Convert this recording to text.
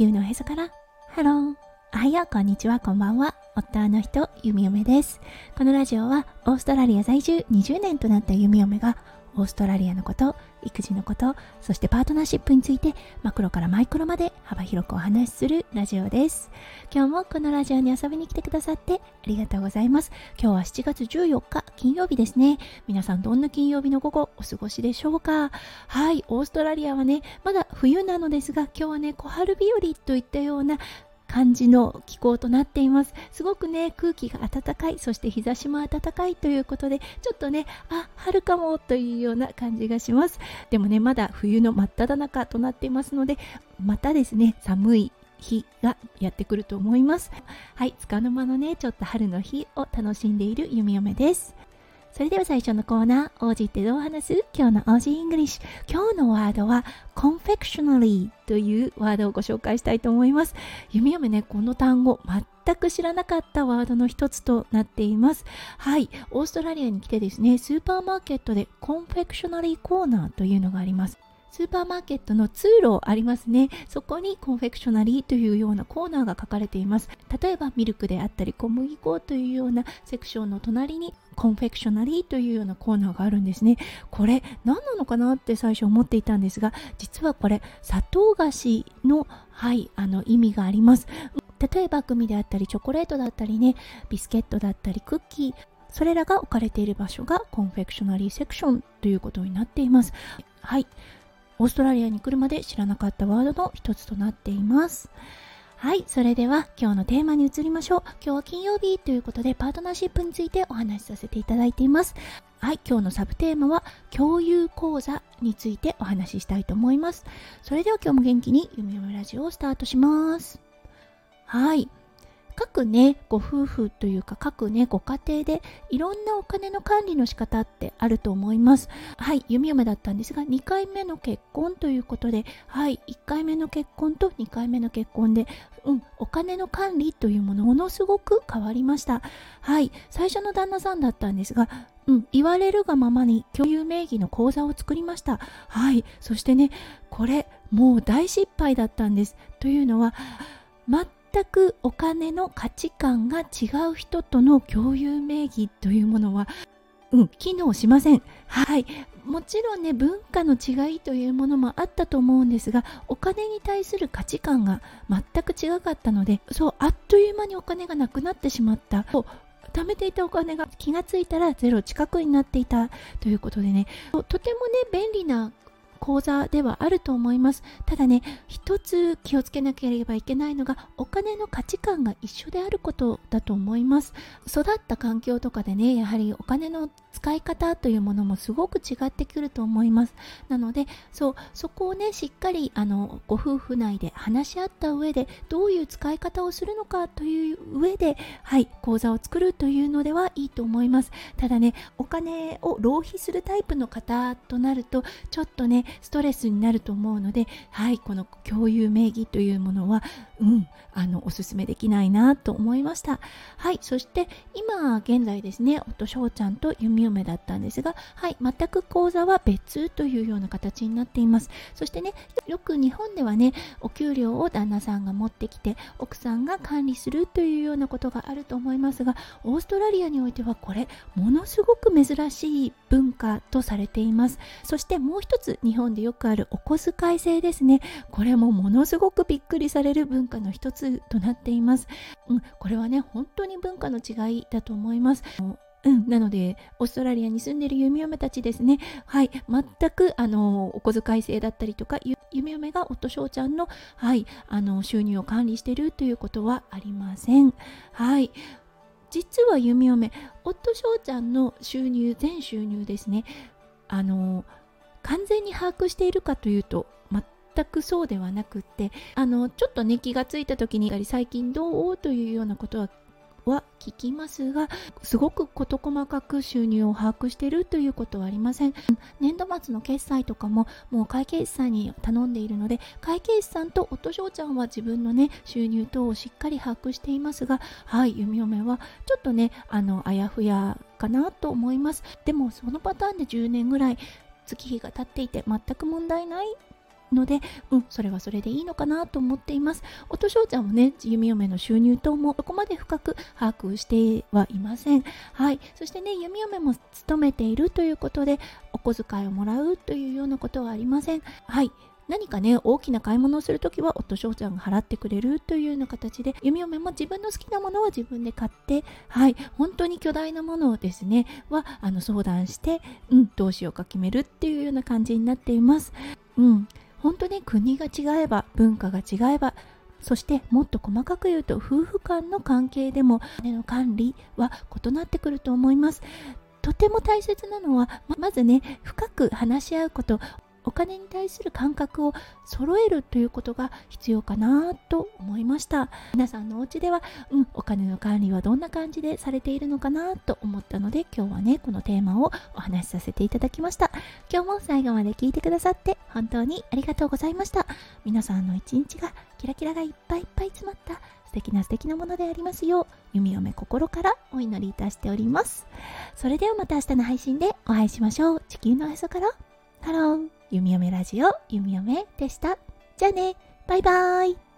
球のへそから。ハローおはよう。こんにちは。こんばんは。夫の人弓嫁です。このラジオはオーストラリア在住20年となった弓嫁がオーストラリアのこと育児のことそしてパートナーシップについてマクロからマイクロまで幅広くお話しするラジオです。今日もこのラジオに遊びに来てくださってありがとうございます。今日は7月14日金曜日ですね。皆さんどんな金曜日の午後お過ごしでしょうか？はいオーストラリアはねまだ冬なのですが今日はね小春日和といったような感じの気候となっています。すごくね空気が暖かいそして日差しも暖かいということでちょっとねあ春かもというような感じがします。でもねまだ冬の真っ只中となっていますのでまたですね寒い日がやってくると思います。はい束の間のねちょっと春の日を楽しんでいる弓嫁です。それでは最初のコーナー、オージーってどう話す？今日のオージーイングリッシュ。今日のワードは confectionery というワードをご紹介したいと思います。弓嫁ね、この単語全く知らなかったワードの一つとなっています。はい、オーストラリアに来てですね、スーパーマーケットで confectionery コーナーというのがあります。スーパーマーケットの通路ありますね。そこに confectionery というようなコーナーが書かれています。例えばミルクであったり小麦粉というようなセクションの隣に confectionery というようなコーナーがあるんですね。これ何なのかなって最初思っていたんですが、実はこれ砂糖菓子のはいあの意味があります。例えばグミであったりチョコレートだったりね、ビスケットだったりクッキー、それらが置かれている場所が confectionery セクションということになっています。はい。オーストラリアに来るまで知らなかったワードの一つとなっています。はい、それでは今日のテーマに移りましょう。今日は金曜日ということでパートナーシップについてお話しさせていただいています。はい、今日のサブテーマは共有講座についてお話ししたいと思います。それでは今日も元気にゆみゆみラジオをスタートします。はい。各ねご夫婦というか各ねご家庭でいろんなお金の管理の仕方ってあると思いますはい弓嫁だったんですが2回目の結婚ということではい1回目の結婚と2回目の結婚でうんお金の管理というものものすごく変わりましたはい最初の旦那さんだったんですがうん、言われるがままに共有名義の口座を作りました。はい。そしてね、これ、もう大失敗だったんです。というのは、全くお金の価値観が違う人との共有名義というものは、うん、機能しません。はい。もちろんね、文化の違いというものもあったと思うんですが、お金に対する価値観が全く違かったので、そう、あっという間にお金がなくなってしまった。貯めていたお金が気がついたらゼロ近くになっていたということでねとてもね便利な講座ではあると思います。ただね一つ気をつけなければいけないのがお金の価値観が一緒であることだと思います。育った環境とかでねやはりお金の使い方というものもすごく違ってくると思います。なのでそうそこをねしっかりあのご夫婦内で話し合った上でどういう使い方をするのかという上ではい講座を作るというのではいいと思います。ただねお金を浪費するタイプの方となるとちょっとねストレスになると思うのではいこの共有名義というものはうんあのおすすめできないなと思いました。はいそして今現在ですね夫翔ちゃんと弓嫁だったんですがはい全く講座は別というような形になっています。そしてねよく日本ではねお給料を旦那さんが持ってきて奥さんが管理するというようなことがあると思いますがオーストラリアにおいてはこれものすごく珍しい文化とされています。そしてもう一つ日本でよくあるお小遣い制ですね。これもものすごくびっくりされる文化の一つとなっています、うん、これはね本当に文化の違いだと思います。うん、なので、オーストラリアに住んでる弓嫁たちですね、はい、全くあのお小遣い制だったりとか、弓嫁が夫翔ちゃんの,、はい、あの収入を管理してるということはありません。はい。実は弓嫁夫翔ちゃんの収入全収入ですね。あの完全に把握しているかというと全くそうではなくってあのちょっとね気がついた時に最近どう？というようなことはは聞きますがすごく事細かく収入を把握しているということはありません。年度末の決済とかももう会計士さんに頼んでいるので会計士さんと夫翔ちゃんは自分のね収入等をしっかり把握していますがはい弓嫁はちょっとねあのあやふやかなと思います。でもそのパターンで10年ぐらい月日が経っていて全く問題ないので、うん、それはそれでいいのかなと思っています。音翔ちゃんもね、弓嫁の収入等もそこまで深く把握してはいません。はい。そしてね、弓嫁も勤めているということで、お小遣いをもらうというようなことはありません。はい。何かね大きな買い物をするときは夫翔ちゃんが払ってくれるというような形で弓嫁も自分の好きなものは自分で買ってはい本当に巨大なものをですねはあの相談してうんどうしようか決めるっていうような感じになっていますうん本当に国が違えば文化が違えばそしてもっと細かく言うと夫婦間の関係でも金の管理は異なってくると思います。とても大切なのはまずね深く話し合うこと。お金に対する感覚を揃えるということが必要かなと思いました。皆さんのお家では、うん、お金の管理はどんな感じでされているのかなと思ったので今日はねこのテーマをお話しさせていただきました。今日も最後まで聞いてくださって本当にありがとうございました。皆さんの一日がキラキラがいっぱいいっぱい詰まった素敵な素敵なものでありますよう弓嫁心からお祈りいたしております。それではまた明日の配信でお会いしましょう。地球のへそから。ハロー。弓嫁ラジオ弓嫁でした。じゃあね、バイバーイ。